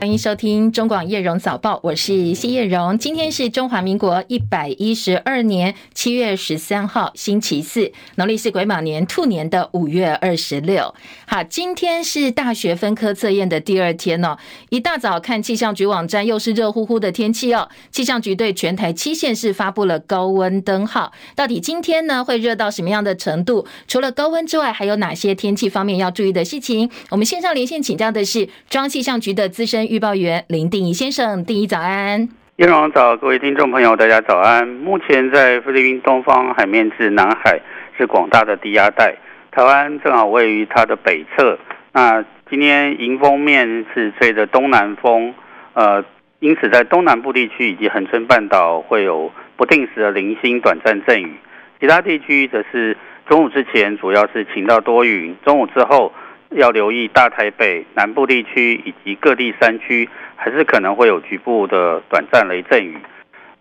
欢迎收听中广叶荣早报，我是谢叶荣。今天是中华民国一百一十二年七月十三号，星期四，农历是癸卯年兔年的五月二十六。好，今天是大学分科测验的第二天哦。一大早看气象局网站，又是热乎乎的天气哦。气象局对全台七县市发布了高温灯号。到底今天呢会热到什么样的程度？除了高温之外，还有哪些天气方面要注意的事情？我们线上连线请教的是中气象局的资深预报员林定仪先生，定一早安。叶荣早，各位听众朋友，大家早安。目前在菲律宾东方海面至南海是广大的低压带，台湾正好位于它的北侧。那今天迎风面是吹着东南风，呃，因此在东南部地区以及恒春半岛会有不定时的零星短暂阵雨，其他地区则是中午之前主要是晴到多云，中午之后。要留意大台北南部地区以及各地山区，还是可能会有局部的短暂雷阵雨。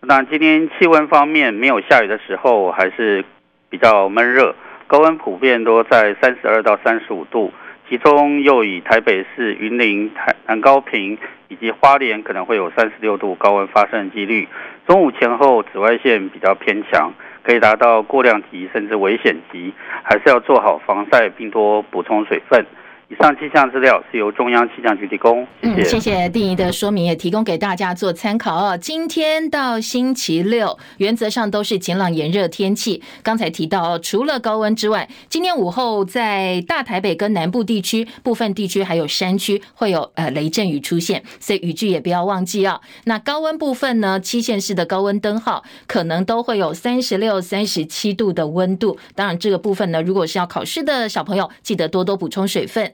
那今天气温方面，没有下雨的时候，还是比较闷热，高温普遍都在三十二到三十五度，其中又以台北市、云林、台南高屏以及花莲可能会有三十六度高温发生的几率。中午前后紫外线比较偏强。可以达到过量级甚至危险级，还是要做好防晒，并多补充水分。以上气象资料是由中央气象局提供。谢谢。嗯，谢谢定仪的说明，也提供给大家做参考哦。今天到星期六，原则上都是晴朗炎热天气。刚才提到，除了高温之外，今天午后在大台北跟南部地区部分地区还有山区会有呃雷阵雨出现，所以雨具也不要忘记哦。那高温部分呢，七县市的高温灯号可能都会有三十六、三十七度的温度。当然，这个部分呢，如果是要考试的小朋友，记得多多补充水分。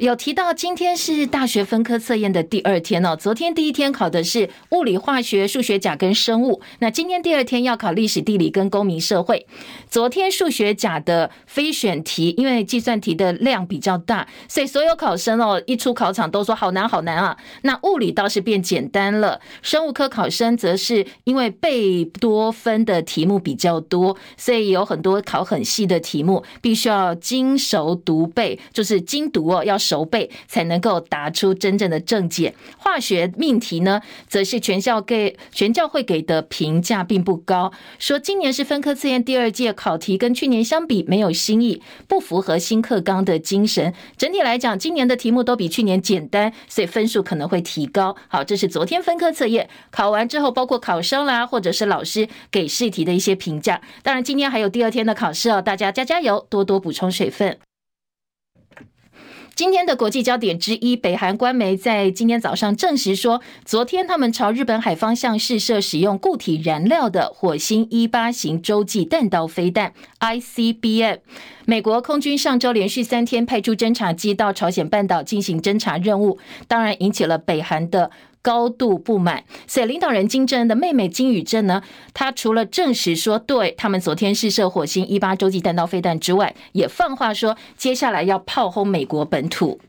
有提到今天是大学分科测验的第二天哦，昨天第一天考的是物理、化学、数学甲跟生物，那今天第二天要考历史、地理跟公民社会。昨天数学甲的非选题，因为计算题的量比较大，所以所有考生哦一出考场都说好难好难啊。那物理倒是变简单了，生物科考生则是因为贝多芬的题目比较多，所以有很多考很细的题目，必须要精熟读背，就是精读哦要。熟背才能够答出真正的正解。化学命题呢，则是全校给全教会给的评价并不高，说今年是分科测验第二届考题跟去年相比没有新意，不符合新课纲的精神。整体来讲，今年的题目都比去年简单，所以分数可能会提高。好，这是昨天分科测验考完之后，包括考生啦，或者是老师给试题的一些评价。当然，今天还有第二天的考试哦，大家加加油，多多补充水分。今天的国际焦点之一，北韩官媒在今天早上证实说，昨天他们朝日本海方向试射使用固体燃料的火星一八型洲际弹道飞弹 ICBM。美国空军上周连续三天派出侦察机到朝鲜半岛进行侦察任务，当然引起了北韩的。高度不满，所以领导人金正恩的妹妹金宇镇呢，她除了证实说对他们昨天试射火星一八洲际弹道飞弹之外，也放话说接下来要炮轰美国本土。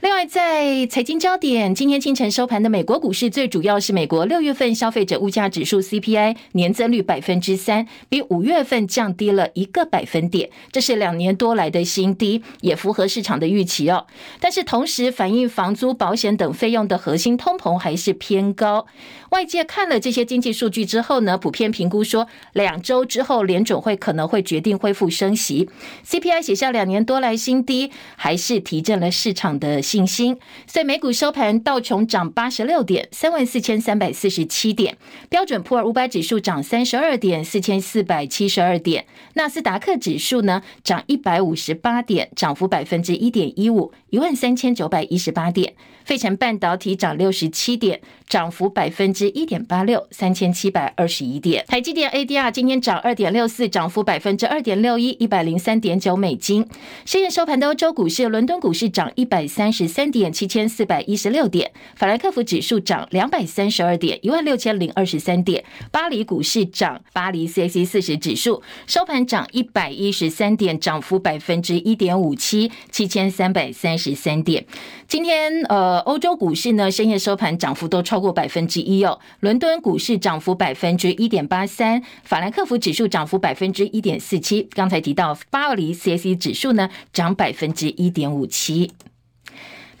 另外，在财经焦点，今天清晨收盘的美国股市，最主要是美国六月份消费者物价指数 CPI 年增率百分之三，比五月份降低了一个百分点，这是两年多来的新低，也符合市场的预期哦。但是同时，反映房租、保险等费用的核心通膨还是偏高。外界看了这些经济数据之后呢，普遍评估说，两周之后联准会可能会决定恢复升息。CPI 写下两年多来新低，还是提振了市场的信心，所以美股收盘，道琼涨八十六点，三万四千三百四十七点；标准普尔五百指数涨三十二点，四千四百七十二点；纳斯达克指数呢涨一百五十八点，涨幅百分之一点一五，一万三千九百一十八点；费城半导体涨六十七点，涨幅百分之一点八六，三千七百二十一点；台积电 ADR 今天涨二点六四，涨幅百分之二点六一，一百零三点九美金。深夜收盘的欧洲股市，伦敦股市涨一百三十。三点七千四百一十六点，法兰克福指数涨两百三十二点，一万六千零二十三点。巴黎股市涨，巴黎 CAC 四十指数收盘涨一百一十三点，涨幅百分之一点五七，七千三百三十三点。今天呃，欧洲股市呢，深夜收盘涨幅都超过百分之一哦。伦敦股市涨幅百分之一点八三，法兰克福指数涨幅百分之一点四七。刚才提到巴黎 CAC 指数呢，涨百分之一点五七。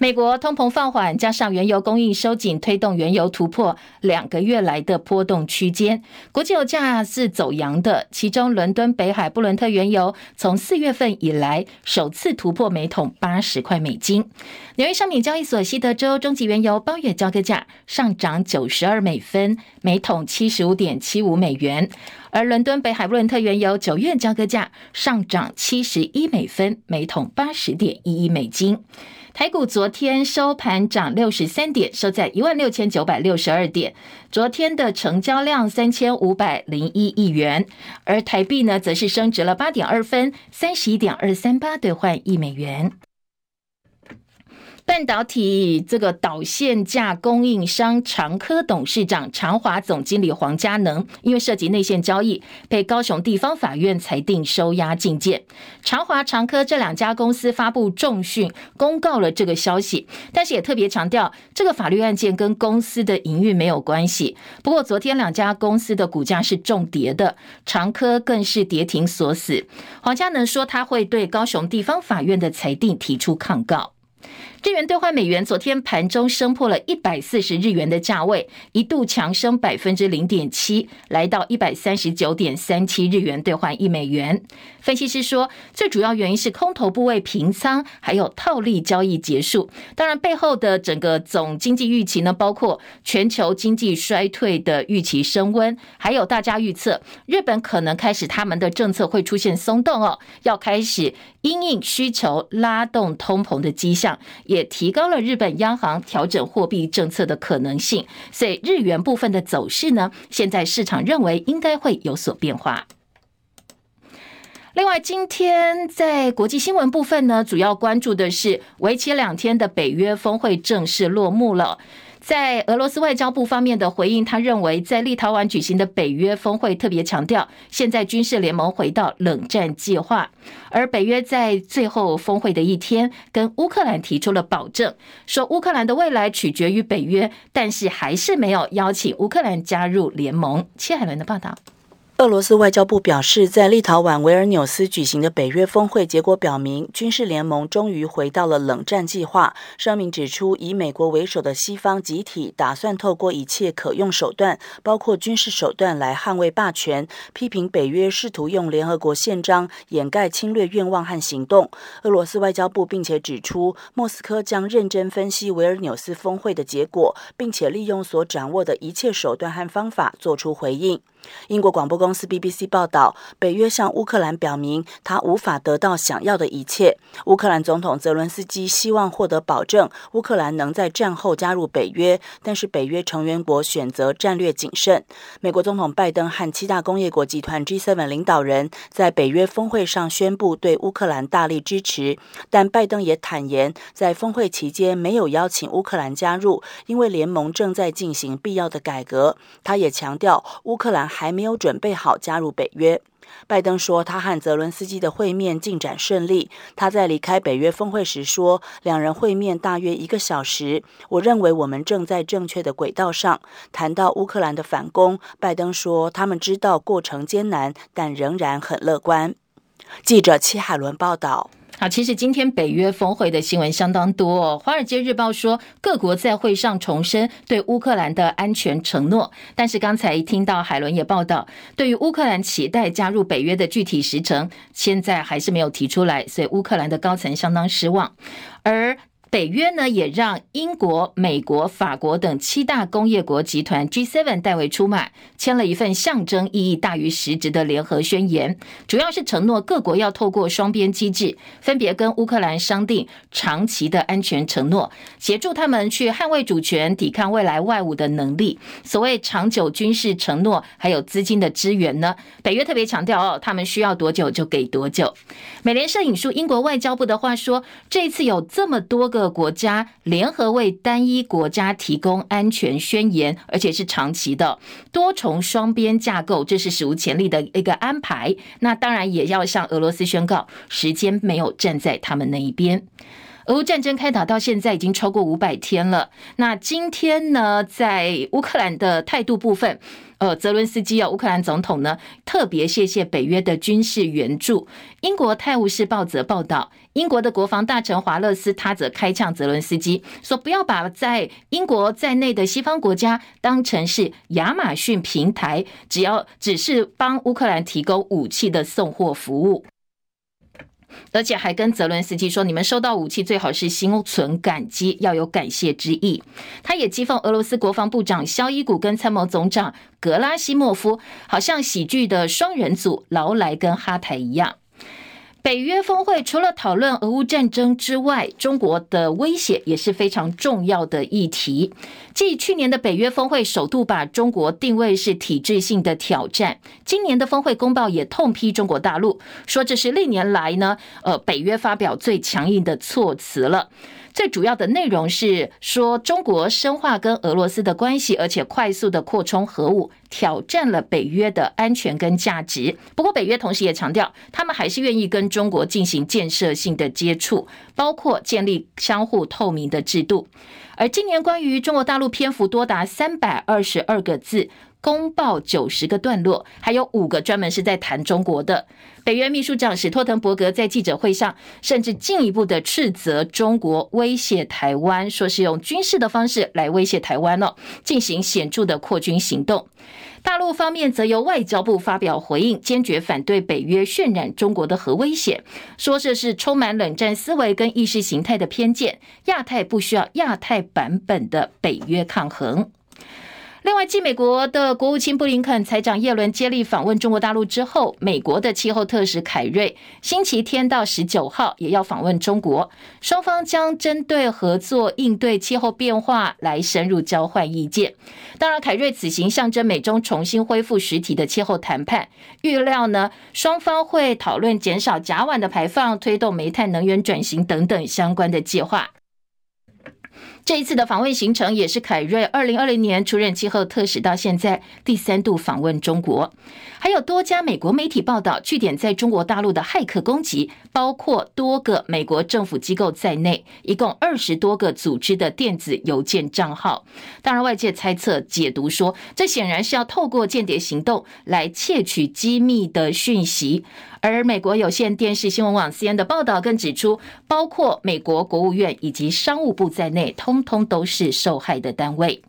美国通膨放缓，加上原油供应收紧，推动原油突破两个月来的波动区间。国际油价是走扬的，其中伦敦北海布伦特原油从四月份以来首次突破每桶八十块美金。纽约商品交易所西德州中级原油包月交割价上涨九十二美分，每桶七十五点七五美元。而伦敦北海布伦特原油九月交割价上涨七十一美分，每桶八十点一一美金。台股昨天收盘涨六十三点，收在一万六千九百六十二点。昨天的成交量三千五百零一亿元，而台币呢，则是升值了八点二分，三十一点二三八兑换一美元。半导体这个导线架供应商长科董事长长华总经理黄家能，因为涉及内线交易，被高雄地方法院裁定收押禁见。长华、长科这两家公司发布重讯，公告了这个消息，但是也特别强调，这个法律案件跟公司的营运没有关系。不过，昨天两家公司的股价是重跌的，长科更是跌停锁死。黄家能说，他会对高雄地方法院的裁定提出抗告。日元兑换美元，昨天盘中升破了一百四十日元的价位，一度强升百分之零点七，来到一百三十九点三七日元兑换一美元。分析师说，最主要原因是空头部位平仓，还有套利交易结束。当然，背后的整个总经济预期呢，包括全球经济衰退的预期升温，还有大家预测日本可能开始他们的政策会出现松动哦，要开始因应需求拉动通膨的迹象。也提高了日本央行调整货币政策的可能性，所以日元部分的走势呢，现在市场认为应该会有所变化。另外，今天在国际新闻部分呢，主要关注的是为期两天的北约峰会正式落幕了。在俄罗斯外交部方面的回应，他认为在立陶宛举行的北约峰会特别强调，现在军事联盟回到冷战计划，而北约在最后峰会的一天跟乌克兰提出了保证，说乌克兰的未来取决于北约，但是还是没有邀请乌克兰加入联盟。切海伦的报道。俄罗斯外交部表示，在立陶宛维尔纽斯举行的北约峰会结果表明，军事联盟终于回到了冷战计划。声明指出，以美国为首的西方集体打算透过一切可用手段，包括军事手段来捍卫霸权，批评北约试图用联合国宪章掩盖侵略愿望和行动。俄罗斯外交部并且指出，莫斯科将认真分析维尔纽斯峰会的结果，并且利用所掌握的一切手段和方法做出回应。英国广播公司 BBC 报道，北约向乌克兰表明，他无法得到想要的一切。乌克兰总统泽伦斯基希望获得保证，乌克兰能在战后加入北约，但是北约成员国选择战略谨慎。美国总统拜登和七大工业国集团 G7 领导人在北约峰会上宣布对乌克兰大力支持，但拜登也坦言，在峰会期间没有邀请乌克兰加入，因为联盟正在进行必要的改革。他也强调，乌克兰。还没有准备好加入北约。拜登说，他和泽伦斯基的会面进展顺利。他在离开北约峰会时说，两人会面大约一个小时。我认为我们正在正确的轨道上。谈到乌克兰的反攻，拜登说，他们知道过程艰难，但仍然很乐观。记者戚海伦报道。好，其实今天北约峰会的新闻相当多哦。《华尔街日报》说，各国在会上重申对乌克兰的安全承诺，但是刚才听到海伦也报道，对于乌克兰期待加入北约的具体时程，现在还是没有提出来，所以乌克兰的高层相当失望，而。北约呢，也让英国、美国、法国等七大工业国集团 G7 代为出马，签了一份象征意义大于实质的联合宣言，主要是承诺各国要透过双边机制，分别跟乌克兰商定长期的安全承诺，协助他们去捍卫主权、抵抗未来外侮的能力。所谓长久军事承诺，还有资金的支援呢，北约特别强调哦，他们需要多久就给多久。美联社引述英国外交部的话说，这次有这么多个。各国家联合为单一国家提供安全宣言，而且是长期的多重双边架构，这是史无前例的一个安排。那当然也要向俄罗斯宣告，时间没有站在他们那一边。俄乌战争开打到现在已经超过五百天了。那今天呢，在乌克兰的态度部分。呃，泽伦斯基啊，乌克兰总统呢，特别谢谢北约的军事援助。英国《泰晤士报》则报道，英国的国防大臣华勒斯他则开呛泽伦斯基，说不要把在英国在内的西方国家当成是亚马逊平台，只要只是帮乌克兰提供武器的送货服务。而且还跟泽伦斯基说：“你们收到武器最好是心存感激，要有感谢之意。”他也讥讽俄罗斯国防部长肖伊古跟参谋总长格拉西莫夫，好像喜剧的双人组劳莱跟哈台一样。北约峰会除了讨论俄乌战争之外，中国的威胁也是非常重要的议题。继去年的北约峰会首度把中国定位是体制性的挑战，今年的峰会公报也痛批中国大陆，说这是历年来呢，呃，北约发表最强硬的措辞了。最主要的内容是说，中国深化跟俄罗斯的关系，而且快速的扩充核武，挑战了北约的安全跟价值。不过，北约同时也强调，他们还是愿意跟中中国进行建设性的接触，包括建立相互透明的制度。而今年关于中国大陆篇幅多达三百二十二个字。公报九十个段落，还有五个专门是在谈中国的。北约秘书长史托滕伯格在记者会上，甚至进一步的斥责中国威胁台湾，说是用军事的方式来威胁台湾了，进行显著的扩军行动。大陆方面则由外交部发表回应，坚决反对北约渲染中国的核威胁，说这是充满冷战思维跟意识形态的偏见。亚太不需要亚太版本的北约抗衡。另外，继美国的国务卿布林肯、财长耶伦接力访问中国大陆之后，美国的气候特使凯瑞星期天到十九号也要访问中国，双方将针对合作应对气候变化来深入交换意见。当然，凯瑞此行象征美中重新恢复实体的气候谈判，预料呢，双方会讨论减少甲烷的排放、推动煤炭能源转型等等相关的计划。这一次的访问行程也是凯瑞二零二零年出任气候特使到现在第三度访问中国。还有多家美国媒体报道，据点在中国大陆的骇客攻击，包括多个美国政府机构在内，一共二十多个组织的电子邮件账号。当然，外界猜测解读说，这显然是要透过间谍行动来窃取机密的讯息。而美国有线电视新闻网 CNN 的报道更指出，包括美国国务院以及商务部在内，通通通都是受害的单位。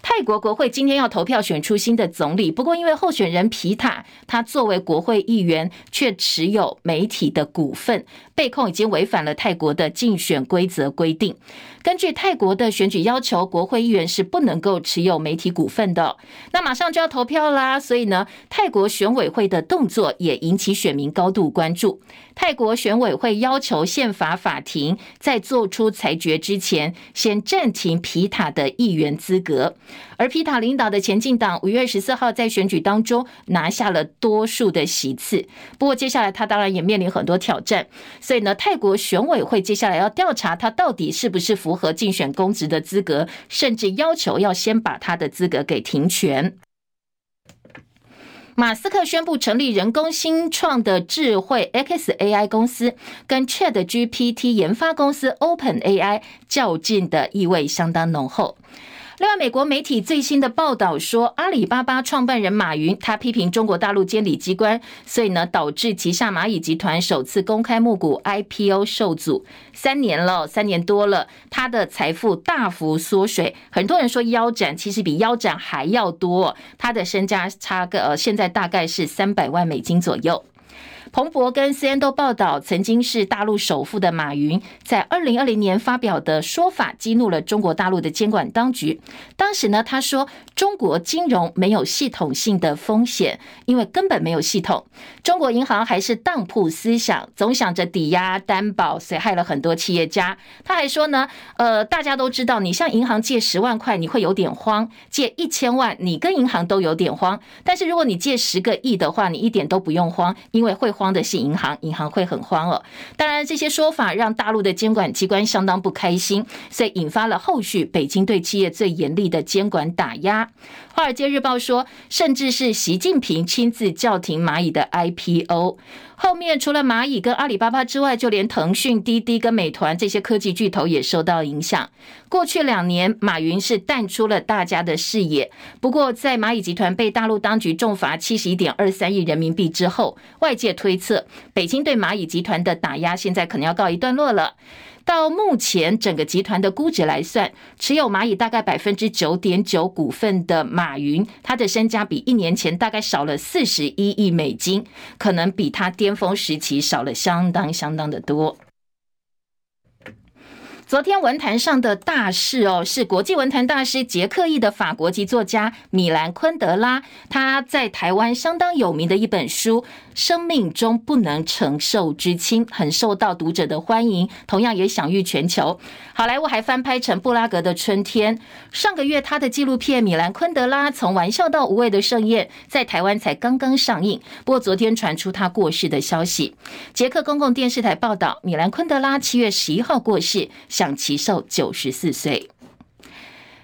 泰国国会今天要投票选出新的总理，不过因为候选人皮塔他作为国会议员却持有媒体的股份，被控已经违反了泰国的竞选规则规定。根据泰国的选举要求，国会议员是不能够持有媒体股份的。那马上就要投票啦，所以呢，泰国选委会的动作也引起选民高度关注。泰国选委会要求宪法法庭在做出裁决之前，先暂停皮塔的议员资格。而皮塔领导的前进党五月十四号在选举当中拿下了多数的席次，不过接下来他当然也面临很多挑战，所以呢，泰国选委会接下来要调查他到底是不是符合竞选公职的资格，甚至要求要先把他的资格给停权。马斯克宣布成立人工新创的智慧 xAI 公司，跟 ChatGPT 研发公司 OpenAI 较劲的意味相当浓厚。另外，美国媒体最新的报道说，阿里巴巴创办人马云他批评中国大陆监理机关，所以呢，导致旗下蚂蚁集团首次公开募股 IPO 受阻，三年了，三年多了，他的财富大幅缩水。很多人说腰斩，其实比腰斩还要多，他的身家差个呃，现在大概是三百万美金左右。彭博跟 CNN 都报道，曾经是大陆首富的马云，在二零二零年发表的说法激怒了中国大陆的监管当局。当时呢，他说中国金融没有系统性的风险，因为根本没有系统。中国银行还是当铺思想，总想着抵押担保，损害了很多企业家。他还说呢，呃，大家都知道，你向银行借十万块，你会有点慌；借一千万，你跟银行都有点慌。但是如果你借十个亿的话，你一点都不用慌，因为会。慌的是银行，银行会很慌哦。当然，这些说法让大陆的监管机关相当不开心，所以引发了后续北京对企业最严厉的监管打压。《华尔街日报》说，甚至是习近平亲自叫停蚂蚁的 IPO。后面除了蚂蚁跟阿里巴巴之外，就连腾讯、滴滴跟美团这些科技巨头也受到影响。过去两年，马云是淡出了大家的视野。不过，在蚂蚁集团被大陆当局重罚七十一点二三亿人民币之后，外界推测，北京对蚂蚁集团的打压现在可能要告一段落了。到目前，整个集团的估值来算，持有蚂蚁大概百分之九点九股份的马云，他的身家比一年前大概少了四十一亿美金，可能比他巅峰时期少了相当相当的多。昨天文坛上的大事哦，是国际文坛大师捷克裔的法国籍作家米兰昆德拉，他在台湾相当有名的一本书《生命中不能承受之轻》，很受到读者的欢迎，同样也享誉全球。好莱坞还翻拍成布拉格的春天。上个月他的纪录片《米兰昆德拉：从玩笑到无畏的盛宴》在台湾才刚刚上映，不过昨天传出他过世的消息。捷克公共电视台报道，米兰昆德拉七月十一号过世。享耆寿九十四岁。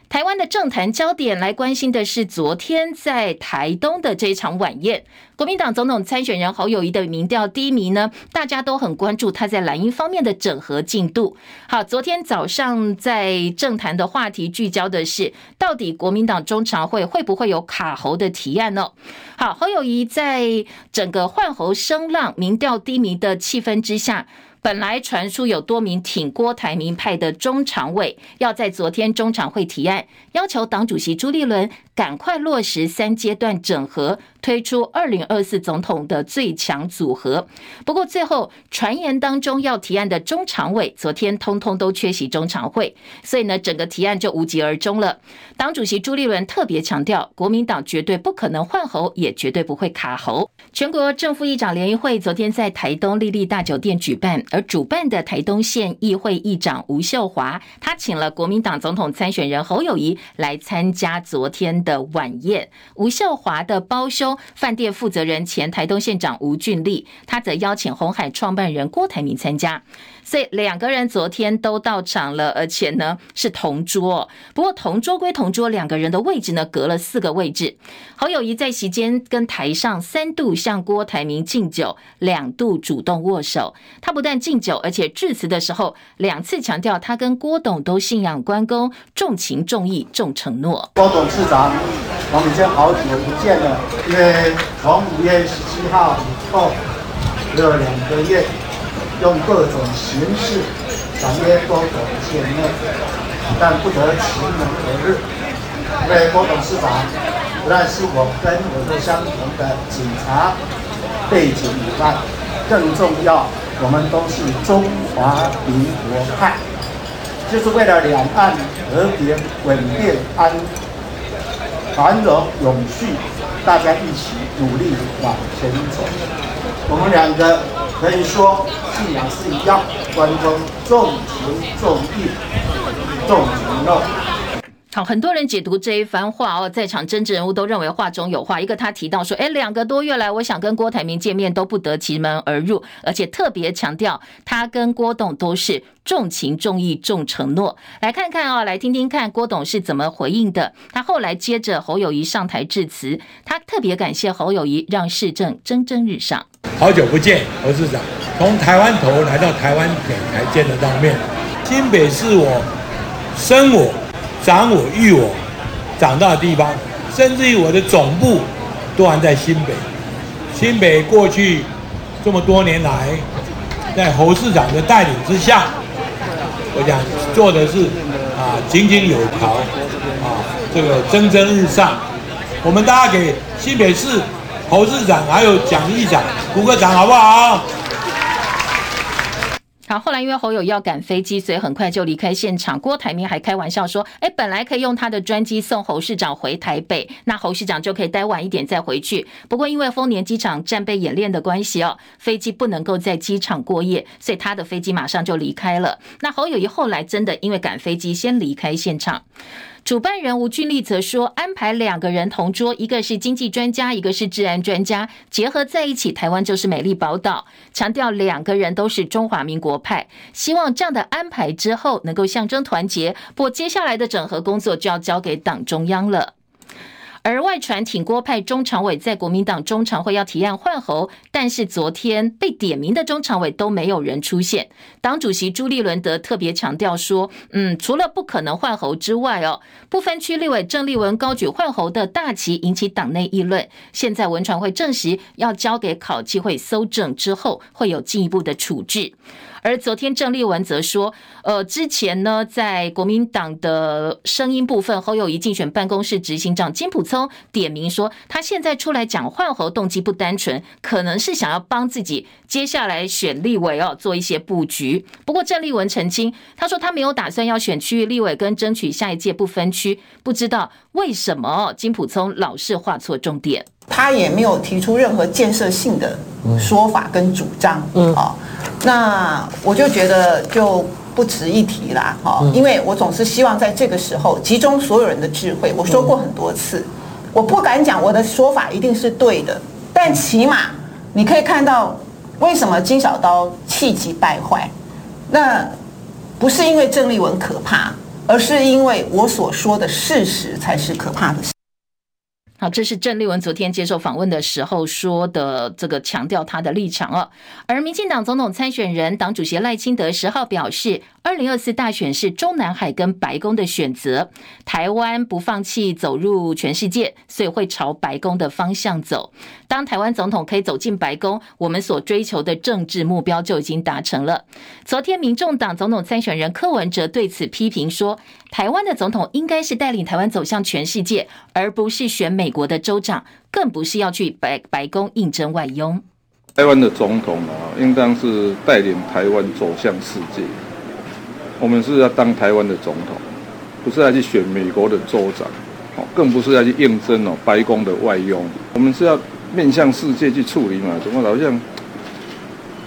台湾的政坛焦点来关心的是昨天在台东的这一场晚宴，国民党总统参选人侯友谊的民调低迷呢，大家都很关注他在蓝营方面的整合进度。好，昨天早上在政坛的话题聚焦的是，到底国民党中常会会不会有卡侯的提案呢？好，侯友谊在整个换侯声浪、民调低迷的气氛之下。本来传出有多名挺郭台铭派的中常委要在昨天中常会提案，要求党主席朱立伦赶快落实三阶段整合，推出二零二四总统的最强组合。不过最后传言当中要提案的中常委昨天通通都缺席中常会，所以呢整个提案就无疾而终了。党主席朱立伦特别强调，国民党绝对不可能换侯，也绝对不会卡侯。全国正副议长联谊会昨天在台东丽丽大酒店举办。而主办的台东县议会议长吴秀华，他请了国民党总统参选人侯友谊来参加昨天的晚宴。吴秀华的胞兄饭店负责人前台东县长吴俊立，他则邀请红海创办人郭台铭参加。所以两个人昨天都到场了，而且呢是同桌。不过同桌归同桌，两个人的位置呢隔了四个位置。侯友谊在席间跟台上三度向郭台铭敬酒，两度主动握手。他不但敬酒，而且致辞的时候两次强调，他跟郭董都信仰关公，重情重义重承诺。郭董事长，我们已经好久不见了，因为从五月十七号以后有两个月。用各种形式想约郭董见面，但不得其门而入。因为郭董事长不但是我跟我的相同的警察背景以外，更重要，我们都是中华民国派，就是为了两岸和平、稳定、安、繁荣、永续，大家一起努力往前走。我们两个可以说信仰是一样，关中重情重义重承诺。好，很多人解读这一番话哦，在场政治人物都认为话中有话。一个他提到说，哎，两个多月来，我想跟郭台铭见面都不得其门而入，而且特别强调他跟郭董都是重情重义重承诺。来看看、哦，来听听看郭董是怎么回应的。他后来接着侯友宜上台致辞，他特别感谢侯友宜让市政蒸蒸日上。好久不见，侯市长，从台湾头来到台湾北才见得到面。新北是我生我长我育我长大的地方，甚至于我的总部都还在新北。新北过去这么多年来，在侯市长的带领之下，我想做的是啊井井有条啊，这个蒸蒸日上。我们大家给新北市。侯市长还有蒋议长鼓个掌好不好？好，后来因为侯友要赶飞机，所以很快就离开现场。郭台铭还开玩笑说：“哎，本来可以用他的专机送侯市长回台北，那侯市长就可以待晚一点再回去。不过因为丰年机场战备演练的关系哦，飞机不能够在机场过夜，所以他的飞机马上就离开了。那侯友宜后来真的因为赶飞机，先离开现场。”主办人吴俊立则说，安排两个人同桌，一个是经济专家，一个是治安专家，结合在一起，台湾就是美丽宝岛。强调两个人都是中华民国派，希望这样的安排之后能够象征团结。不过接下来的整合工作就要交给党中央了。而外传挺郭派中常委在国民党中常会要提案换侯，但是昨天被点名的中常委都没有人出现。党主席朱立伦则特别强调说，嗯，除了不可能换侯之外，哦，不分区立委郑丽文高举换侯的大旗，引起党内议论。现在文传会证实要交给考纪会搜证之后，会有进一步的处置。而昨天郑丽文则说，呃，之前呢，在国民党的声音部分，侯友谊竞选办公室执行长金普聪点名说，他现在出来讲换候动机不单纯，可能是想要帮自己接下来选立委哦做一些布局。不过郑丽文澄清，他说他没有打算要选区域立委跟争取下一届不分区，不知道为什么金普聪老是画错重点。他也没有提出任何建设性的说法跟主张，嗯，啊，那我就觉得就不值一提啦，哈，因为我总是希望在这个时候集中所有人的智慧。我说过很多次，我不敢讲我的说法一定是对的，但起码你可以看到为什么金小刀气急败坏，那不是因为郑丽文可怕，而是因为我所说的事实才是可怕的事。好，这是郑丽文昨天接受访问的时候说的，这个强调他的立场哦。而民进党总统参选人、党主席赖清德十号表示，二零二四大选是中南海跟白宫的选择，台湾不放弃走入全世界，所以会朝白宫的方向走。当台湾总统可以走进白宫，我们所追求的政治目标就已经达成了。昨天，民众党总统参选人柯文哲对此批评说，台湾的总统应该是带领台湾走向全世界，而不是选美国的州长，更不是要去白白宫应征外佣。台湾的总统啊，应当是带领台湾走向世界。我们是要当台湾的总统，不是要去选美国的州长，哦，更不是要去应征哦白宫的外佣。我们是要。面向世界去处理嘛？怎么好像，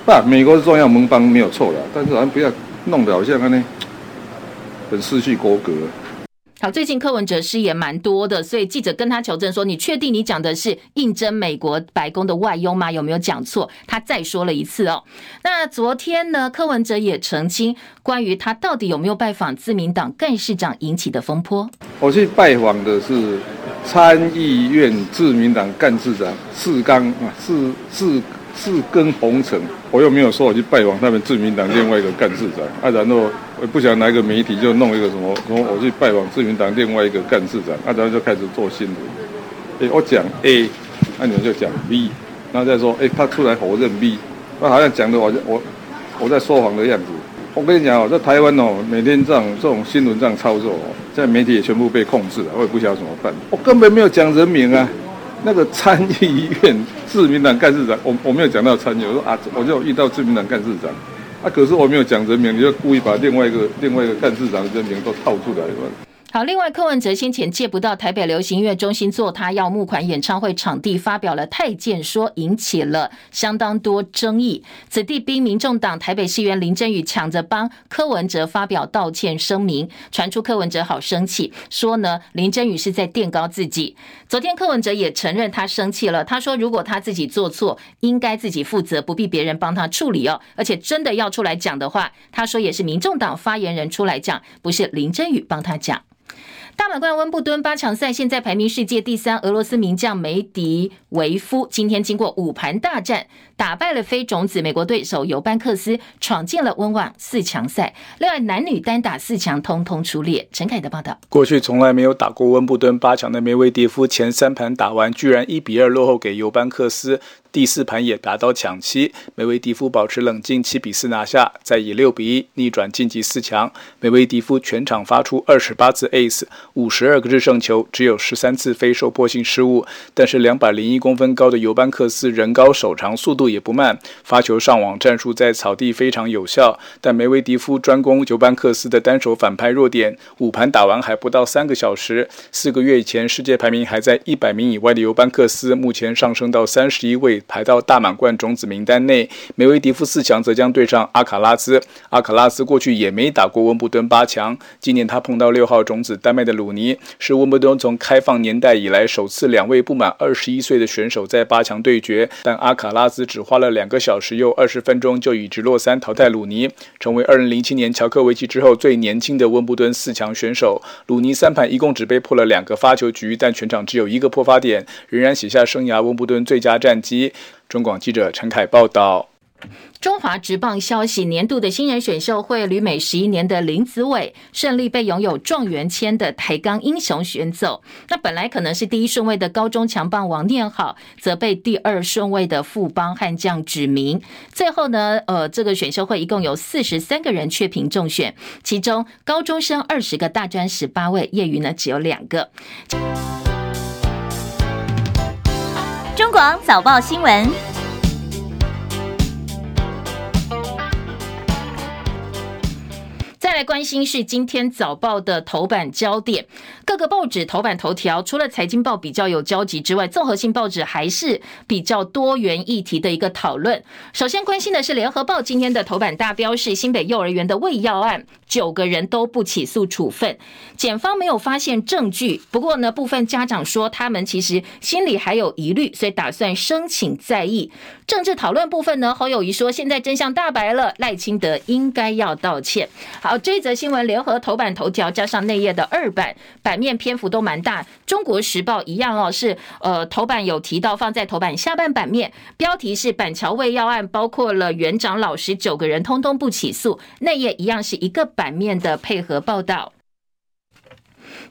爸，美国是重要盟邦没有错了，但是好像不要弄得好像那，很失去国格。好，最近柯文哲失言蛮多的，所以记者跟他求证说：“你确定你讲的是应征美国白宫的外佣吗？有没有讲错？”他再说了一次哦。那昨天呢，柯文哲也澄清关于他到底有没有拜访自民党干事长引起的风波。我去拜访的是。参议院自民党干事长四刚啊，四四四根红尘，我又没有说我去拜访他们自民党另外一个干事长啊，然后我不晓得哪一个媒体就弄一个什么，说我去拜访自民党另外一个干事长啊，然后就开始做新闻。哎，我讲 A，那你们就讲 B，然后再说，哎，他出来否认 B，那好像讲的我我我在说谎的样子。我跟你讲哦，在台湾哦，每天这样这种新闻这样操作哦，在媒体也全部被控制了，我也不晓得怎么办。我根本没有讲人名啊，那个参议院自民党干事长，我我没有讲到参议，我说啊，我就遇到自民党干事长，啊，可是我没有讲人名，你就故意把另外一个另外一个干事长的人名都套出来了。好，另外柯文哲先前借不到台北流行音乐中心做他要募款演唱会场地，发表了太监说，引起了相当多争议。子弟兵民众党台北市议员林振宇抢着帮柯文哲发表道歉声明，传出柯文哲好生气，说呢林振宇是在垫高自己。昨天柯文哲也承认他生气了，他说如果他自己做错，应该自己负责，不必别人帮他处理哦。而且真的要出来讲的话，他说也是民众党发言人出来讲，不是林振宇帮他讲。大满贯温布敦八强赛，现在排名世界第三，俄罗斯名将梅迪维夫今天经过五盘大战，打败了非种子美国对手尤班克斯，闯进了温网四强赛。另外，男女单打四强通通出列。陈凯的报道：过去从来没有打过温布敦八强的梅维迪夫，前三盘打完，居然一比二落后给尤班克斯。第四盘也达到抢七，梅维迪夫保持冷静，七比四拿下，再以六比一逆转晋级四强。梅维迪夫全场发出二十八次 ace，五十二个制胜球，只有十三次非受迫性失误。但是两百零一公分高的尤班克斯人高手长，速度也不慢，发球上网战术在草地非常有效。但梅维迪夫专攻尤班克斯的单手反拍弱点。五盘打完还不到三个小时，四个月以前世界排名还在一百名以外的尤班克斯，目前上升到三十一位。排到大满贯种子名单内，梅维迪夫四强则将对上阿卡拉斯。阿卡拉斯过去也没打过温布敦八强，今年他碰到六号种子丹麦的鲁尼，是温布顿从开放年代以来首次两位不满二十一岁的选手在八强对决。但阿卡拉斯只花了两个小时又二十分钟就以直落三淘汰鲁尼，成为二零零七年乔科维奇之后最年轻的温布顿四强选手。鲁尼三盘一共只被破了两个发球局，但全场只有一个破发点，仍然写下生涯温布顿最佳战绩。中广记者陈凯报道。中华职棒消息，年度的新人选秀会旅美十一年的林子伟顺利被拥有状元签的台钢英雄选走。那本来可能是第一顺位的高中强棒王念好，则被第二顺位的富邦悍将指名。最后呢，呃，这个选秀会一共有四十三个人确评中选，其中高中生二十个，大专十八位，业余呢只有两个。中广早报新闻。再来关心是今天早报的头版焦点，各个报纸头版头条除了财经报比较有交集之外，综合性报纸还是比较多元议题的一个讨论。首先关心的是联合报今天的头版大标是新北幼儿园的喂药案，九个人都不起诉处分，检方没有发现证据。不过呢，部分家长说他们其实心里还有疑虑，所以打算申请再议。政治讨论部分呢，侯友谊说现在真相大白了，赖清德应该要道歉。好。这一则新闻，联合头版头条加上内页的二版版面篇幅都蛮大。中国时报一样哦，是呃头版有提到放在头版下半版面，标题是板桥未要案，包括了园长、老师九个人通通不起诉。内页一样是一个版面的配合报道。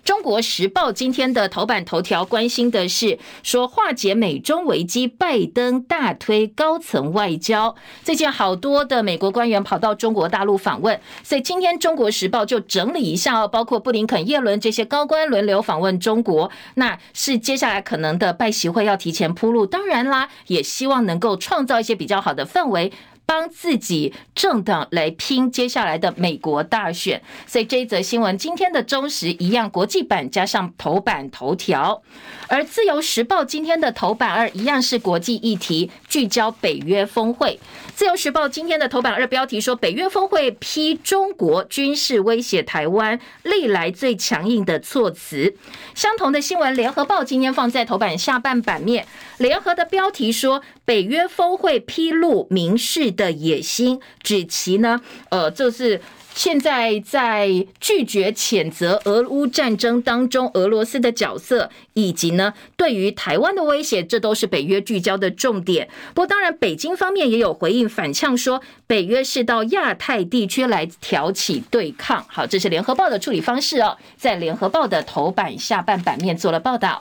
中国时报今天的头版头条关心的是说化解美中危机，拜登大推高层外交。最近好多的美国官员跑到中国大陆访问，所以今天中国时报就整理一下哦，包括布林肯、叶伦这些高官轮流访问中国，那是接下来可能的拜习会要提前铺路。当然啦，也希望能够创造一些比较好的氛围。帮自己政党来拼接下来的美国大选，所以这一则新闻今天的中时一样国际版加上头版头条，而自由时报今天的头版二一样是国际议题，聚焦北约峰会。自由时报今天的头版二标题说，北约峰会批中国军事威胁台湾，历来最强硬的措辞。相同的新闻，联合报今天放在头版下半版面，联合的标题说，北约峰会披露民事的野心，指其呢，呃，就是现在在拒绝谴责俄乌战争当中俄罗斯的角色，以及呢对于台湾的威胁，这都是北约聚焦的重点。不过，当然，北京方面也有回应反呛说，北约是到亚太地区来挑起对抗。好，这是联合报的处理方式哦，在联合报的头版下半版面做了报道。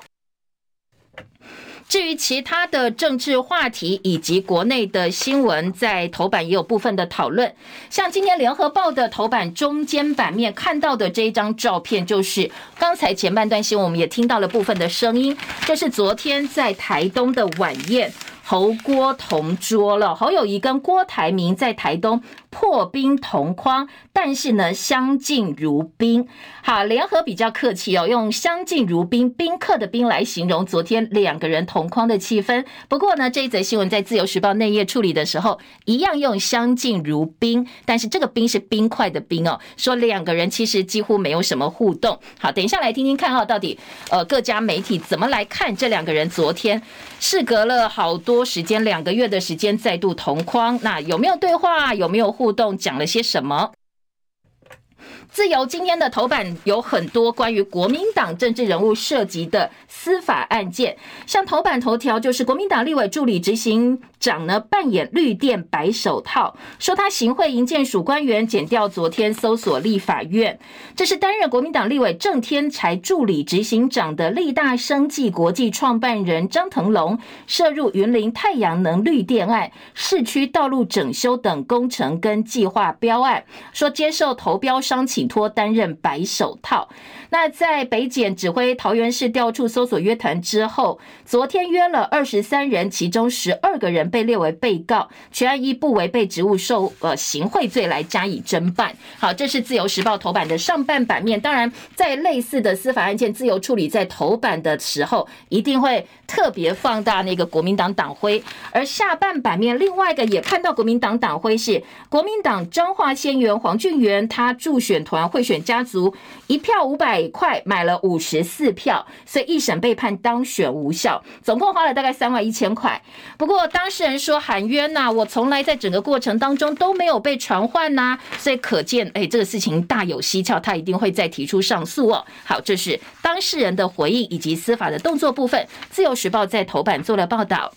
至于其他的政治话题以及国内的新闻，在头版也有部分的讨论。像今天联合报的头版中间版面看到的这一张照片，就是刚才前半段新闻我们也听到了部分的声音，这是昨天在台东的晚宴。侯郭同桌了，侯友谊跟郭台铭在台东破冰同框，但是呢相敬如宾。好，联合比较客气哦，用相敬如宾、宾客的宾来形容昨天两个人同框的气氛。不过呢，这一则新闻在自由时报内页处理的时候，一样用相敬如宾，但是这个冰是冰块的冰哦，说两个人其实几乎没有什么互动。好，等一下来听听看哦，到底呃各家媒体怎么来看这两个人昨天事隔了好多。多时间，两个月的时间再度同框，那有没有对话？有没有互动？讲了些什么？自由今天的头版有很多关于国民党政治人物涉及的司法案件，像头版头条就是国民党立委助理执行长呢扮演绿电白手套，说他行贿营建署官员，检调昨天搜索立法院。这是担任国民党立委郑天才助理执行长的立大生技国际创办人张腾龙涉入云林太阳能绿电案、市区道路整修等工程跟计划标案，说接受投标商请托担任白手套。那在北检指挥桃园市调处搜索约谈之后，昨天约了二十三人，其中十二个人被列为被告，全案依不违背职务受呃行贿罪来加以侦办。好，这是自由时报头版的上半版面。当然，在类似的司法案件，自由处理在头版的时候，一定会特别放大那个国民党党徽。而下半版面，另外一个也看到国民党党徽是国民党彰化县员黄俊元，他助选团贿选家族一票五百块买了五十四票，所以一审被判当选无效，总共花了大概三万一千块。不过当事人说喊冤呐，我从来在整个过程当中都没有被传唤呐，所以可见哎，这个事情大有蹊跷，他一定会再提出上诉哦。好，这是当事人的回应以及司法的动作部分，自由时报在头版做了报道。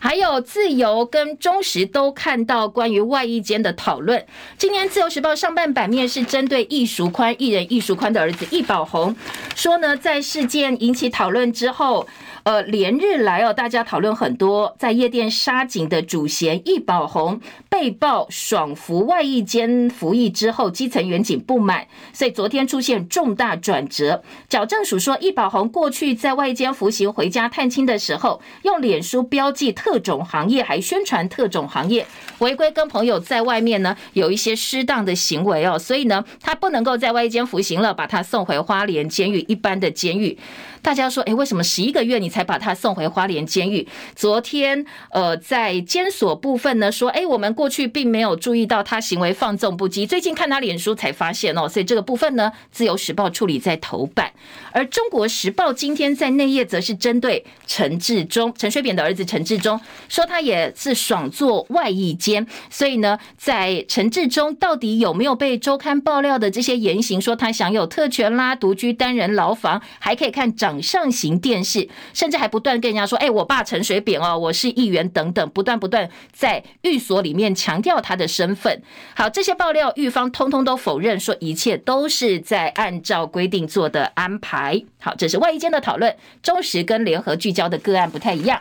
还有自由跟中时都看到关于外役监的讨论。今年自由时报上半版面是针对易淑宽艺人易淑宽的儿子易宝鸿，说呢，在事件引起讨论之后。呃，连日来哦，大家讨论很多，在夜店杀警的主嫌易宝鸿被曝爽服外役监服役之后，基层员警不满，所以昨天出现重大转折。矫正署说，易宝鸿过去在外间服刑回家探亲的时候，用脸书标记特特种行业，还宣传特种行业，违规跟朋友在外面呢有一些失当的行为哦，所以呢，他不能够在外间服刑了，把他送回花莲监狱一般的监狱。大家说，诶，为什么十一个月你才把他送回花莲监狱？昨天，呃，在监所部分呢，说，诶，我们过去并没有注意到他行为放纵不羁，最近看他脸书才发现哦，所以这个部分呢，自由时报处理在头版，而中国时报今天在内页则是针对陈志忠、陈水扁的儿子陈志忠说他也是爽做外役监，所以呢，在陈志忠到底有没有被周刊爆料的这些言行，说他享有特权啦，独居单人牢房，还可以看。掌上型电视，甚至还不断跟人家说：“哎，我爸陈水扁哦，我是议员等等，不断不断在寓所里面强调他的身份。”好，这些爆料，狱方通通都否认，说一切都是在按照规定做的安排。好，这是外役监的讨论。中时跟联合聚焦的个案不太一样。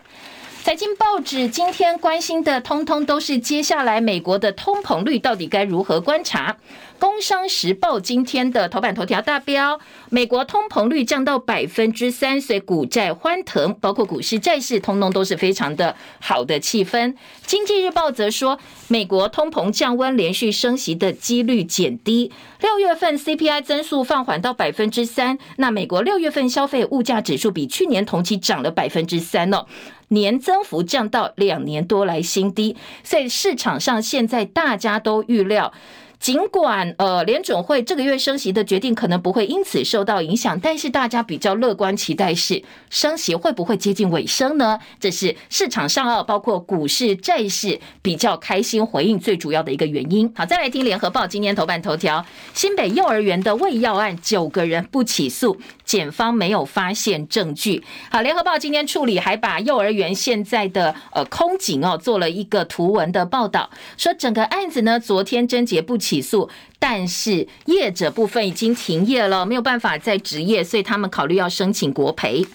财经报纸今天关心的，通通都是接下来美国的通膨率到底该如何观察。工商时报今天的头版头条大标：美国通膨率降到百分之三，所以股债欢腾，包括股市、债市，通通都是非常的好的气氛。经济日报则说，美国通膨降温，连续升息的几率减低。六月份 CPI 增速放缓到百分之三，那美国六月份消费物价指数比去年同期涨了百分之三哦，年增幅降到两年多来新低。所以市场上现在大家都预料。尽管呃联准会这个月升息的决定可能不会因此受到影响，但是大家比较乐观期待是升息会不会接近尾声呢？这是市场上啊，包括股市、债市比较开心回应最主要的一个原因。好，再来听联合报今天头版头条：新北幼儿园的喂药案，九个人不起诉，检方没有发现证据。好，联合报今天处理还把幼儿园现在的呃空警哦做了一个图文的报道，说整个案子呢，昨天侦结不起。起诉，但是业者部分已经停业了，没有办法再执业，所以他们考虑要申请国赔。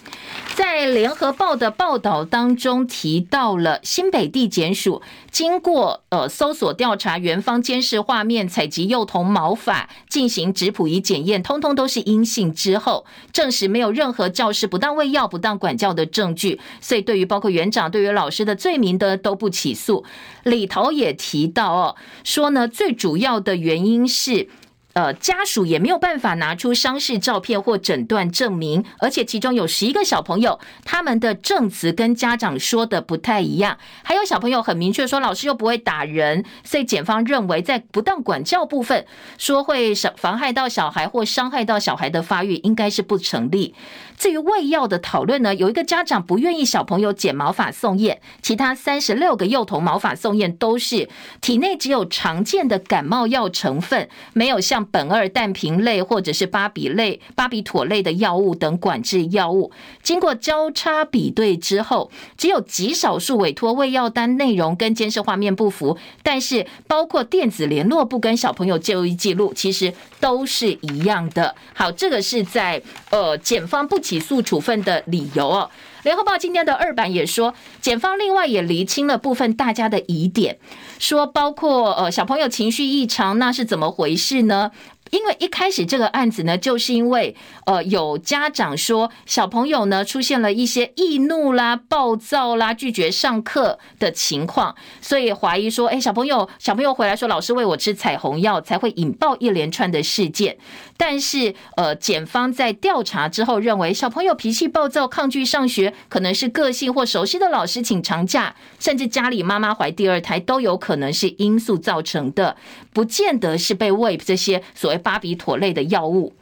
在联合报的报道当中提到了新北地检署经过呃搜索调查，园方监视画面、采集幼童毛发进行质谱仪检验，通通都是阴性之后，证实没有任何教师不当喂药、不当管教的证据，所以对于包括园长、对于老师的罪名的都不起诉。里头也提到哦，说呢最主要的原因是。呃，家属也没有办法拿出伤势照片或诊断证明，而且其中有十一个小朋友，他们的证词跟家长说的不太一样。还有小朋友很明确说，老师又不会打人，所以检方认为在不当管教部分，说会伤妨害到小孩或伤害到小孩的发育，应该是不成立。至于喂药的讨论呢，有一个家长不愿意小朋友剪毛发送验，其他三十六个幼童毛发送验都是体内只有常见的感冒药成分，没有像。苯二氮平类或者是巴比类、巴比妥类的药物等管制药物，经过交叉比对之后，只有极少数委托喂药单内容跟监视画面不符，但是包括电子联络簿跟小朋友就医记录，其实都是一样的。好，这个是在呃检方不起诉处分的理由哦。联合报今天的二版也说，检方另外也厘清了部分大家的疑点，说包括呃小朋友情绪异常，那是怎么回事呢？因为一开始这个案子呢，就是因为呃有家长说小朋友呢出现了一些易怒啦、暴躁啦、拒绝上课的情况，所以怀疑说，哎，小朋友小朋友回来说老师喂我吃彩虹药，才会引爆一连串的事件。但是呃，检方在调查之后认为，小朋友脾气暴躁、抗拒上学，可能是个性或熟悉的老师请长假，甚至家里妈妈怀第二胎都有可能是因素造成的，不见得是被喂这些所谓巴比妥类的药物。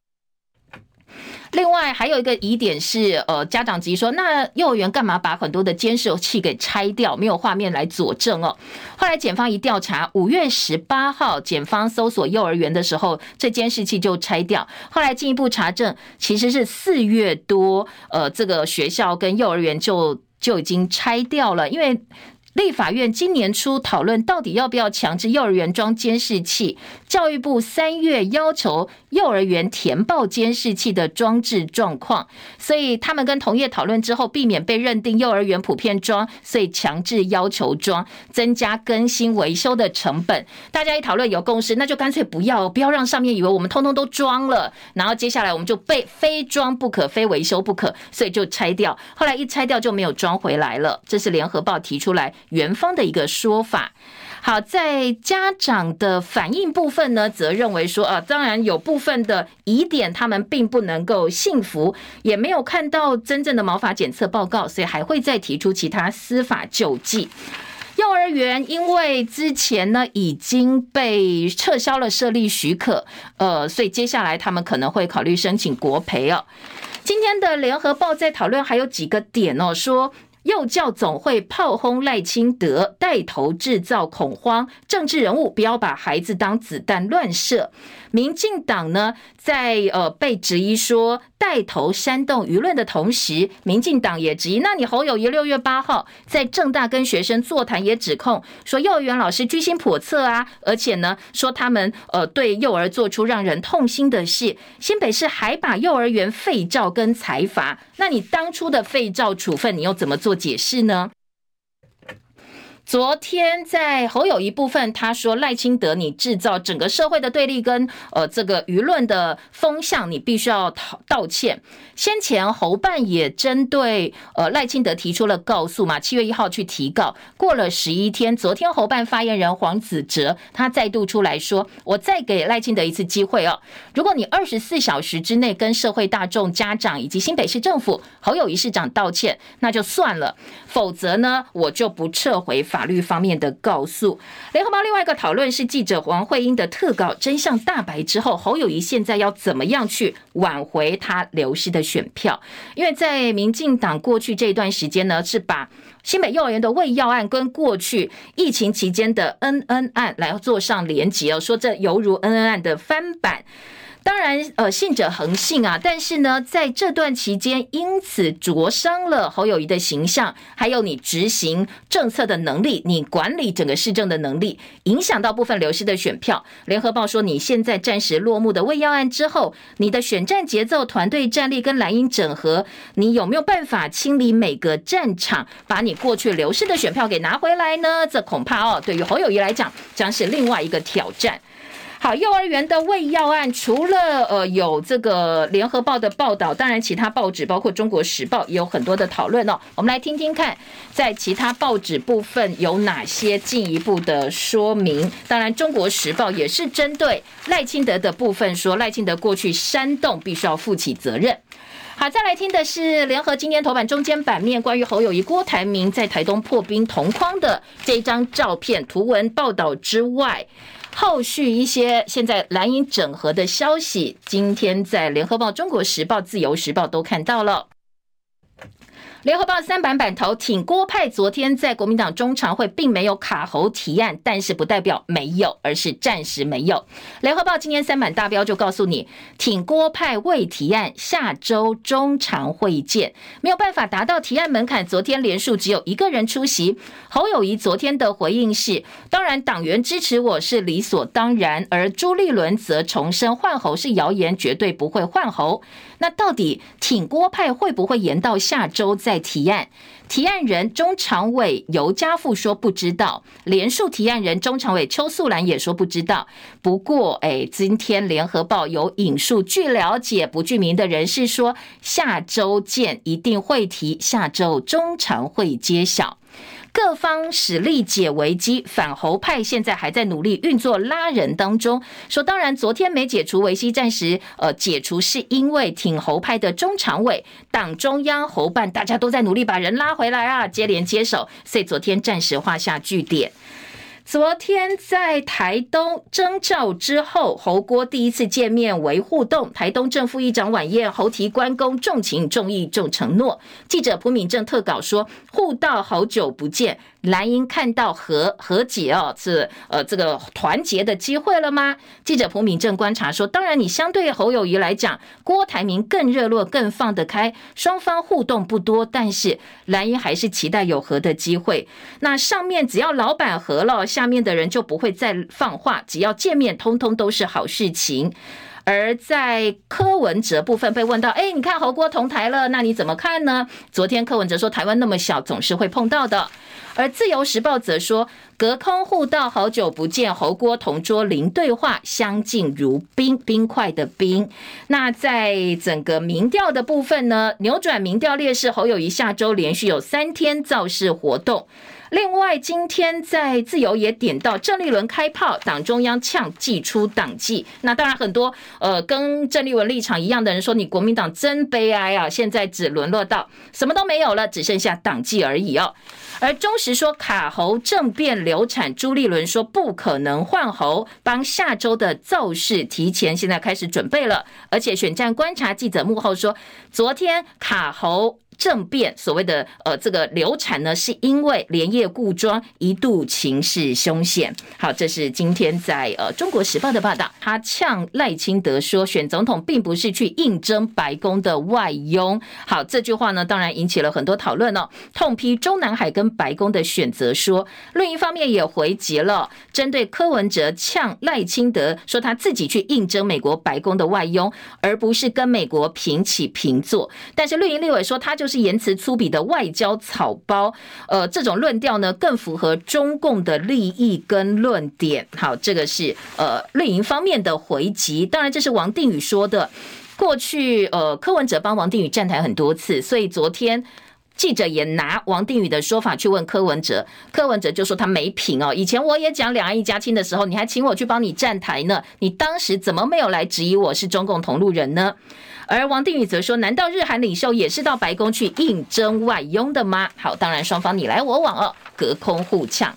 另外还有一个疑点是，呃，家长急说，那幼儿园干嘛把很多的监视器给拆掉，没有画面来佐证哦？后来检方一调查，五月十八号检方搜索幼儿园的时候，这监视器就拆掉。后来进一步查证，其实是四月多，呃，这个学校跟幼儿园就就已经拆掉了，因为。立法院今年初讨论到底要不要强制幼儿园装监视器，教育部三月要求幼儿园填报监视器的装置状况，所以他们跟同业讨论之后，避免被认定幼儿园普遍装，所以强制要求装，增加更新维修的成本。大家一讨论有共识，那就干脆不要，不要让上面以为我们通通都装了，然后接下来我们就被非装不可，非维修不可，所以就拆掉。后来一拆掉就没有装回来了，这是联合报提出来。园方的一个说法，好，在家长的反应部分呢，则认为说啊，当然有部分的疑点，他们并不能够信服，也没有看到真正的毛发检测报告，所以还会再提出其他司法救济。幼儿园因为之前呢已经被撤销了设立许可，呃，所以接下来他们可能会考虑申请国赔哦。今天的联合报在讨论还有几个点哦，说。幼教总会炮轰赖清德，带头制造恐慌，政治人物不要把孩子当子弹乱射。民进党呢，在呃被质疑说带头煽动舆论的同时，民进党也质疑，那你侯友宜六月八号在正大跟学生座谈，也指控说幼儿园老师居心叵测啊，而且呢说他们呃对幼儿做出让人痛心的事。新北市还把幼儿园废照跟裁罚，那你当初的废照处分，你又怎么做解释呢？昨天在侯友宜部分，他说赖清德，你制造整个社会的对立跟呃这个舆论的风向，你必须要道道歉。先前侯办也针对呃赖清德提出了告诉嘛，七月一号去提告，过了十一天，昨天侯办发言人黄子哲他再度出来说，我再给赖清德一次机会哦，如果你二十四小时之内跟社会大众、家长以及新北市政府侯友宜市长道歉，那就算了，否则呢，我就不撤回法法律方面的告诉。联合报另外一个讨论是记者王惠英的特稿真相大白之后，侯友宜现在要怎么样去挽回他流失的选票？因为在民进党过去这段时间呢，是把新北幼儿园的喂药案跟过去疫情期间的恩恩案来做上连结哦，说这犹如恩恩案的翻版。当然，呃，信者恒信啊。但是呢，在这段期间，因此灼伤了侯友宜的形象，还有你执行政策的能力，你管理整个市政的能力，影响到部分流失的选票。联合报说，你现在暂时落幕的喂药案之后，你的选战节奏、团队战力跟蓝营整合，你有没有办法清理每个战场，把你过去流失的选票给拿回来呢？这恐怕哦，对于侯友宜来讲，将是另外一个挑战。好，幼儿园的喂药案，除了呃有这个联合报的报道，当然其他报纸包括中国时报也有很多的讨论哦。我们来听听看，在其他报纸部分有哪些进一步的说明。当然，中国时报也是针对赖清德的部分说，赖清德过去煽动必须要负起责任。好，再来听的是联合今天头版中间版面关于侯友谊、郭台铭在台东破冰同框的这张照片图文报道之外。后续一些现在蓝营整合的消息，今天在联合报、中国时报、自由时报都看到了。联合报三版版头挺郭派，昨天在国民党中常会并没有卡侯提案，但是不代表没有，而是暂时没有。联合报今天三版大标就告诉你，挺郭派未提案，下周中常会见，没有办法达到提案门槛。昨天连署只有一个人出席，侯友谊昨天的回应是：当然党员支持我是理所当然，而朱立伦则重申换侯是谣言，绝对不会换侯。那到底挺郭派会不会延到下周再？在提案。提案人中常委尤家富说不知道，连署提案人中常委邱素兰也说不知道。不过，哎，今天联合报有引述据了解不具名的人士说，下周见一定会提，下周中常会揭晓。各方使力解危机，反侯派现在还在努力运作拉人当中。说当然，昨天没解除维系，暂时呃解除，是因为挺侯派的中常委、党中央、侯办大家都在努力把人拉回来啊，接连接手，所以昨天暂时画下句点。昨天在台东征召之后，侯郭第一次见面为互动。台东正副议长晚宴，侯提关公重情重义重承诺。记者朴敏正特稿说，互道好久不见。蓝英看到和和解哦，是呃这个团结的机会了吗？记者朴敏正观察说，当然你相对侯友谊来讲，郭台铭更热络，更放得开，双方互动不多，但是蓝英还是期待有和的机会。那上面只要老板和了，下面的人就不会再放话，只要见面，通通都是好事情。而在柯文哲部分被问到，哎，你看侯郭同台了，那你怎么看呢？昨天柯文哲说，台湾那么小，总是会碰到的。而自由时报则说，隔空互道，好久不见，侯郭同桌零对话，相敬如宾，冰块的冰。那在整个民调的部分呢，扭转民调劣势，侯友谊下周连续有三天造势活动。另外，今天在自由也点到郑丽伦开炮，党中央呛祭出党纪。那当然，很多呃跟郑丽文立场一样的人说，你国民党真悲哀啊！现在只沦落到什么都没有了，只剩下党纪而已哦。而中时说卡喉政变流产，朱立伦说不可能换喉，帮下周的造势提前现在开始准备了。而且选战观察记者幕后说，昨天卡喉。政变所谓的呃这个流产呢，是因为连夜固庄，一度情势凶险。好，这是今天在呃中国时报的报道。他呛赖清德说，选总统并不是去应征白宫的外佣。好，这句话呢，当然引起了很多讨论哦。痛批中南海跟白宫的选择，说另一方面也回击了，针对柯文哲呛赖清德说他自己去应征美国白宫的外佣，而不是跟美国平起平坐。但是绿营立委说他就。是言辞粗鄙的外交草包，呃，这种论调呢，更符合中共的利益跟论点。好，这个是呃绿营方面的回击。当然，这是王定宇说的。过去呃柯文哲帮王定宇站台很多次，所以昨天记者也拿王定宇的说法去问柯文哲，柯文哲就说他没品哦。以前我也讲两岸一家亲的时候，你还请我去帮你站台呢，你当时怎么没有来质疑我是中共同路人呢？而王定宇则说：“难道日韩领袖也是到白宫去应征外佣的吗？”好，当然双方你来我往哦，隔空互呛。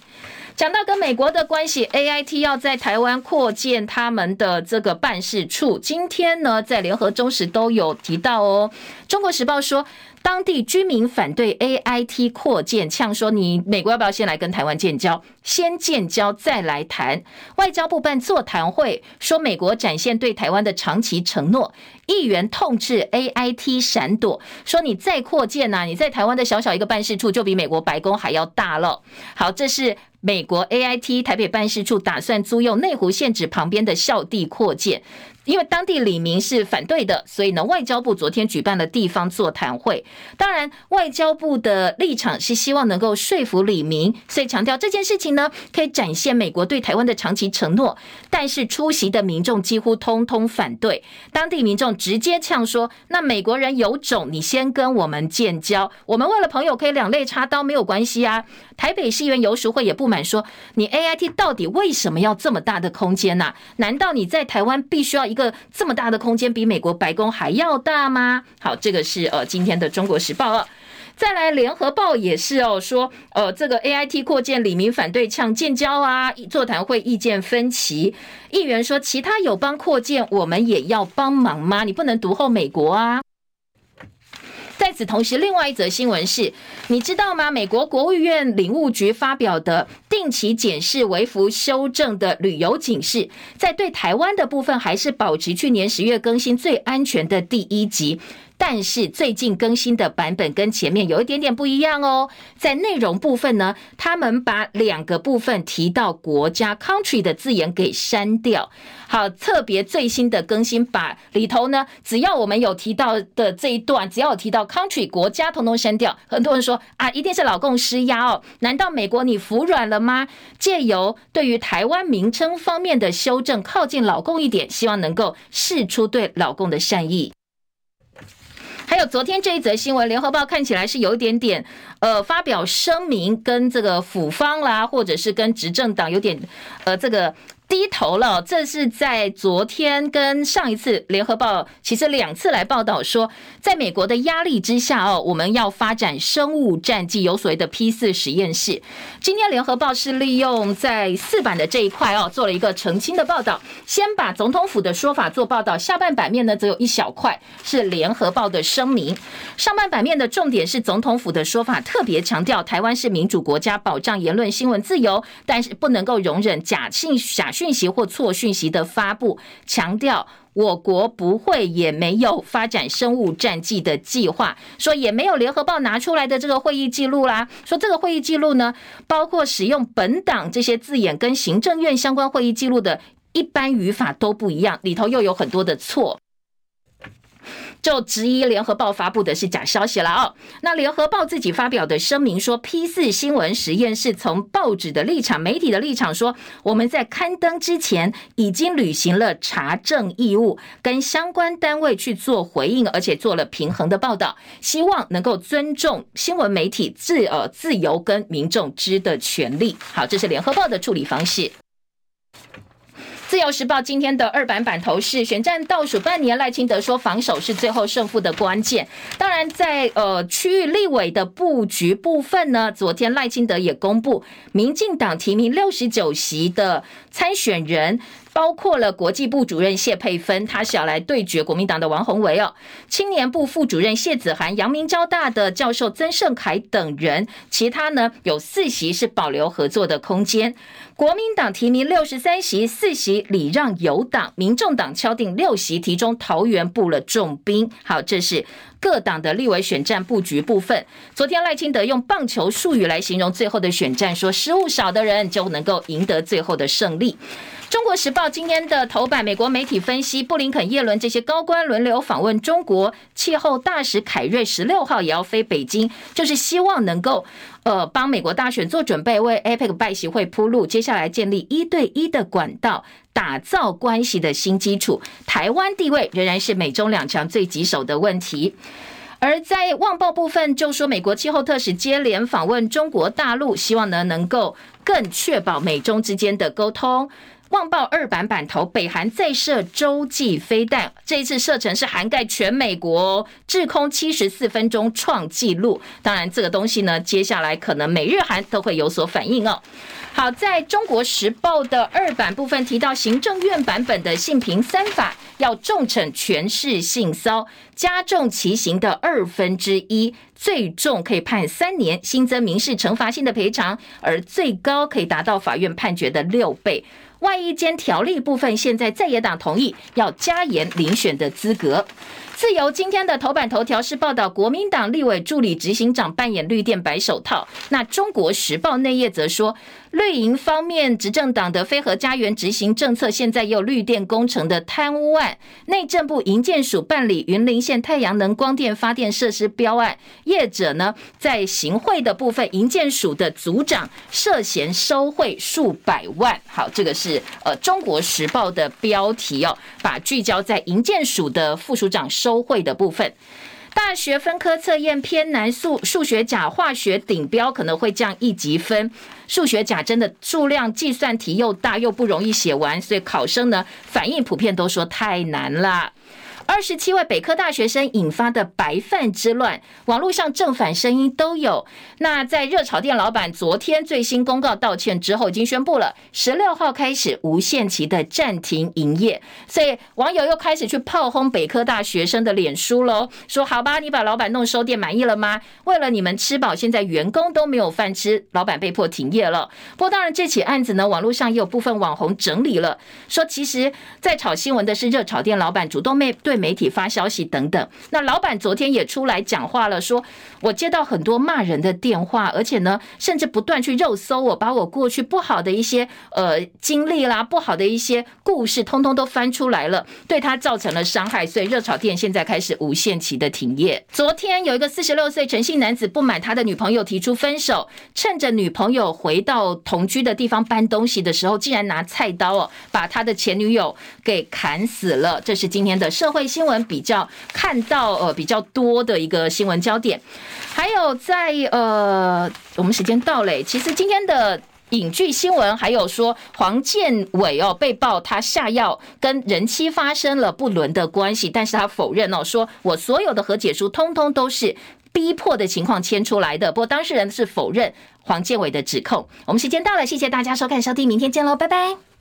讲到跟美国的关系，AIT 要在台湾扩建他们的这个办事处。今天呢，在联合中时都有提到哦。中国时报说。当地居民反对 AIT 扩建，呛说：“你美国要不要先来跟台湾建交？先建交再来谈。”外交部办座谈会说，美国展现对台湾的长期承诺。议员痛斥 AIT 闪躲，说：“你再扩建呐，你在台湾的小小一个办事处就比美国白宫还要大了。”好，这是美国 AIT 台北办事处打算租用内湖县址旁边的校地扩建。因为当地李明是反对的，所以呢，外交部昨天举办了地方座谈会。当然，外交部的立场是希望能够说服李明，所以强调这件事情呢，可以展现美国对台湾的长期承诺。但是出席的民众几乎通通反对，当地民众直接呛说：“那美国人有种，你先跟我们建交，我们为了朋友可以两肋插刀没有关系啊。”台北市议员游淑慧也不满说：“你 AIT 到底为什么要这么大的空间呢？难道你在台湾必须要一个这么大的空间，比美国白宫还要大吗？”好，这个是呃今天的《中国时报》。再来，《联合报》也是哦，说呃这个 AIT 扩建，李明反对呛建交啊，座谈会意见分歧。议员说：“其他友邦扩建，我们也要帮忙吗？你不能独后美国啊。”与此同时，另外一则新闻是，你知道吗？美国国务院领务局发表的定期检视、微幅修正的旅游警示，在对台湾的部分，还是保持去年十月更新最安全的第一级。但是最近更新的版本跟前面有一点点不一样哦。在内容部分呢，他们把两个部分提到国家 country 的字眼给删掉。好，特别最新的更新，把里头呢，只要我们有提到的这一段，只要有提到 country 国家，统统删掉。很多人说啊，一定是老共施压哦，难道美国你服软了吗？借由对于台湾名称方面的修正，靠近老共一点，希望能够释出对老共的善意。还有昨天这一则新闻，联合报看起来是有一点点呃，发表声明跟这个府方啦，或者是跟执政党有点呃这个。低头了，这是在昨天跟上一次联合报其实两次来报道说，在美国的压力之下哦，我们要发展生物战剂，有所谓的 P 四实验室。今天联合报是利用在四版的这一块哦，做了一个澄清的报道，先把总统府的说法做报道，下半版面呢则有一小块是联合报的声明。上半版面的重点是总统府的说法，特别强调台湾是民主国家，保障言论新闻自由，但是不能够容忍假性假讯。息或错讯息的发布，强调我国不会也没有发展生物战剂的计划，说也没有联合报拿出来的这个会议记录啦，说这个会议记录呢，包括使用本党这些字眼跟行政院相关会议记录的一般语法都不一样，里头又有很多的错。就质疑联合报发布的是假消息了哦。那联合报自己发表的声明说，P 四新闻实验室从报纸的立场、媒体的立场说，我们在刊登之前已经履行了查证义务，跟相关单位去做回应，而且做了平衡的报道，希望能够尊重新闻媒体自呃自由跟民众知的权利。好，这是联合报的处理方式。自由时报今天的二版版头是选战倒数半年，赖清德说防守是最后胜负的关键。当然在，在呃区域立委的布局部分呢，昨天赖清德也公布，民进党提名六十九席的参选人。包括了国际部主任谢佩芬，他是要来对决国民党的王宏维哦；青年部副主任谢子涵，阳明交大的教授曾盛凯等人，其他呢有四席是保留合作的空间。国民党提名六十三席，四席礼让友党，民众党敲定六席，其中桃园布了重兵。好，这是各党的立委选战布局部分。昨天赖清德用棒球术语来形容最后的选战，说失误少的人就能够赢得最后的胜利。中国时报今天的头版，美国媒体分析，布林肯、叶伦这些高官轮流访问中国，气候大使凯瑞十六号也要飞北京，就是希望能够呃帮美国大选做准备，为 APEC 拜习会铺路，接下来建立一对一的管道，打造关系的新基础。台湾地位仍然是美中两强最棘手的问题。而在《旺报》部分，就说美国气候特使接连访问中国大陆，希望呢能够更确保美中之间的沟通。旺报二版版头，北韩再射洲际飞弹，这一次射程是涵盖全美国，滞空七十四分钟创纪录。当然，这个东西呢，接下来可能美日韩都会有所反应哦。好，在中国时报的二版部分提到，行政院版本的性平三法要重惩权势性骚，加重其刑的二分之一，最重可以判三年，新增民事惩罚性的赔偿，而最高可以达到法院判决的六倍。外衣间条例部分，现在在野党同意要加严遴选的资格。自由今天的头版头条是报道国民党立委助理执行长扮演绿电白手套。那中国时报内页则说，绿营方面执政党的非核家园执行政策，现在也有绿电工程的贪污案。内政部营建署办理云林县太阳能光电发电设施标案，业者呢在行贿的部分，营建署的组长涉嫌收贿数百万。好，这个是呃中国时报的标题哦，把聚焦在营建署的副署长。收贿的部分，大学分科测验偏难，数数学甲、化学顶标可能会降一级分。数学甲真的数量计算题又大又不容易写完，所以考生呢反应普遍都说太难了。二十七位北科大学生引发的白饭之乱，网络上正反声音都有。那在热炒店老板昨天最新公告道歉之后，已经宣布了十六号开始无限期的暂停营业。所以网友又开始去炮轰北科大学生的脸书喽，说好吧，你把老板弄收店满意了吗？为了你们吃饱，现在员工都没有饭吃，老板被迫停业了。不过当然，这起案子呢，网络上也有部分网红整理了，说其实在炒新闻的是热炒店老板主动面对。对媒体发消息等等。那老板昨天也出来讲话了，说我接到很多骂人的电话，而且呢，甚至不断去肉搜我，把我过去不好的一些呃经历啦、不好的一些故事，通通都翻出来了，对他造成了伤害。所以热炒店现在开始无限期的停业。昨天有一个四十六岁陈姓男子不满他的女朋友提出分手，趁着女朋友回到同居的地方搬东西的时候，竟然拿菜刀哦把他的前女友给砍死了。这是今天的社会新闻比较看到呃比较多的一个新闻焦点。还有在呃我们时间到了，其实今天的。影剧新闻还有说黄建伟哦被曝他下药跟人妻发生了不伦的关系，但是他否认哦，说我所有的和解书通通都是逼迫的情况签出来的。不过当事人是否认黄建伟的指控。我们时间到了，谢谢大家收看收听，明天见喽，拜拜。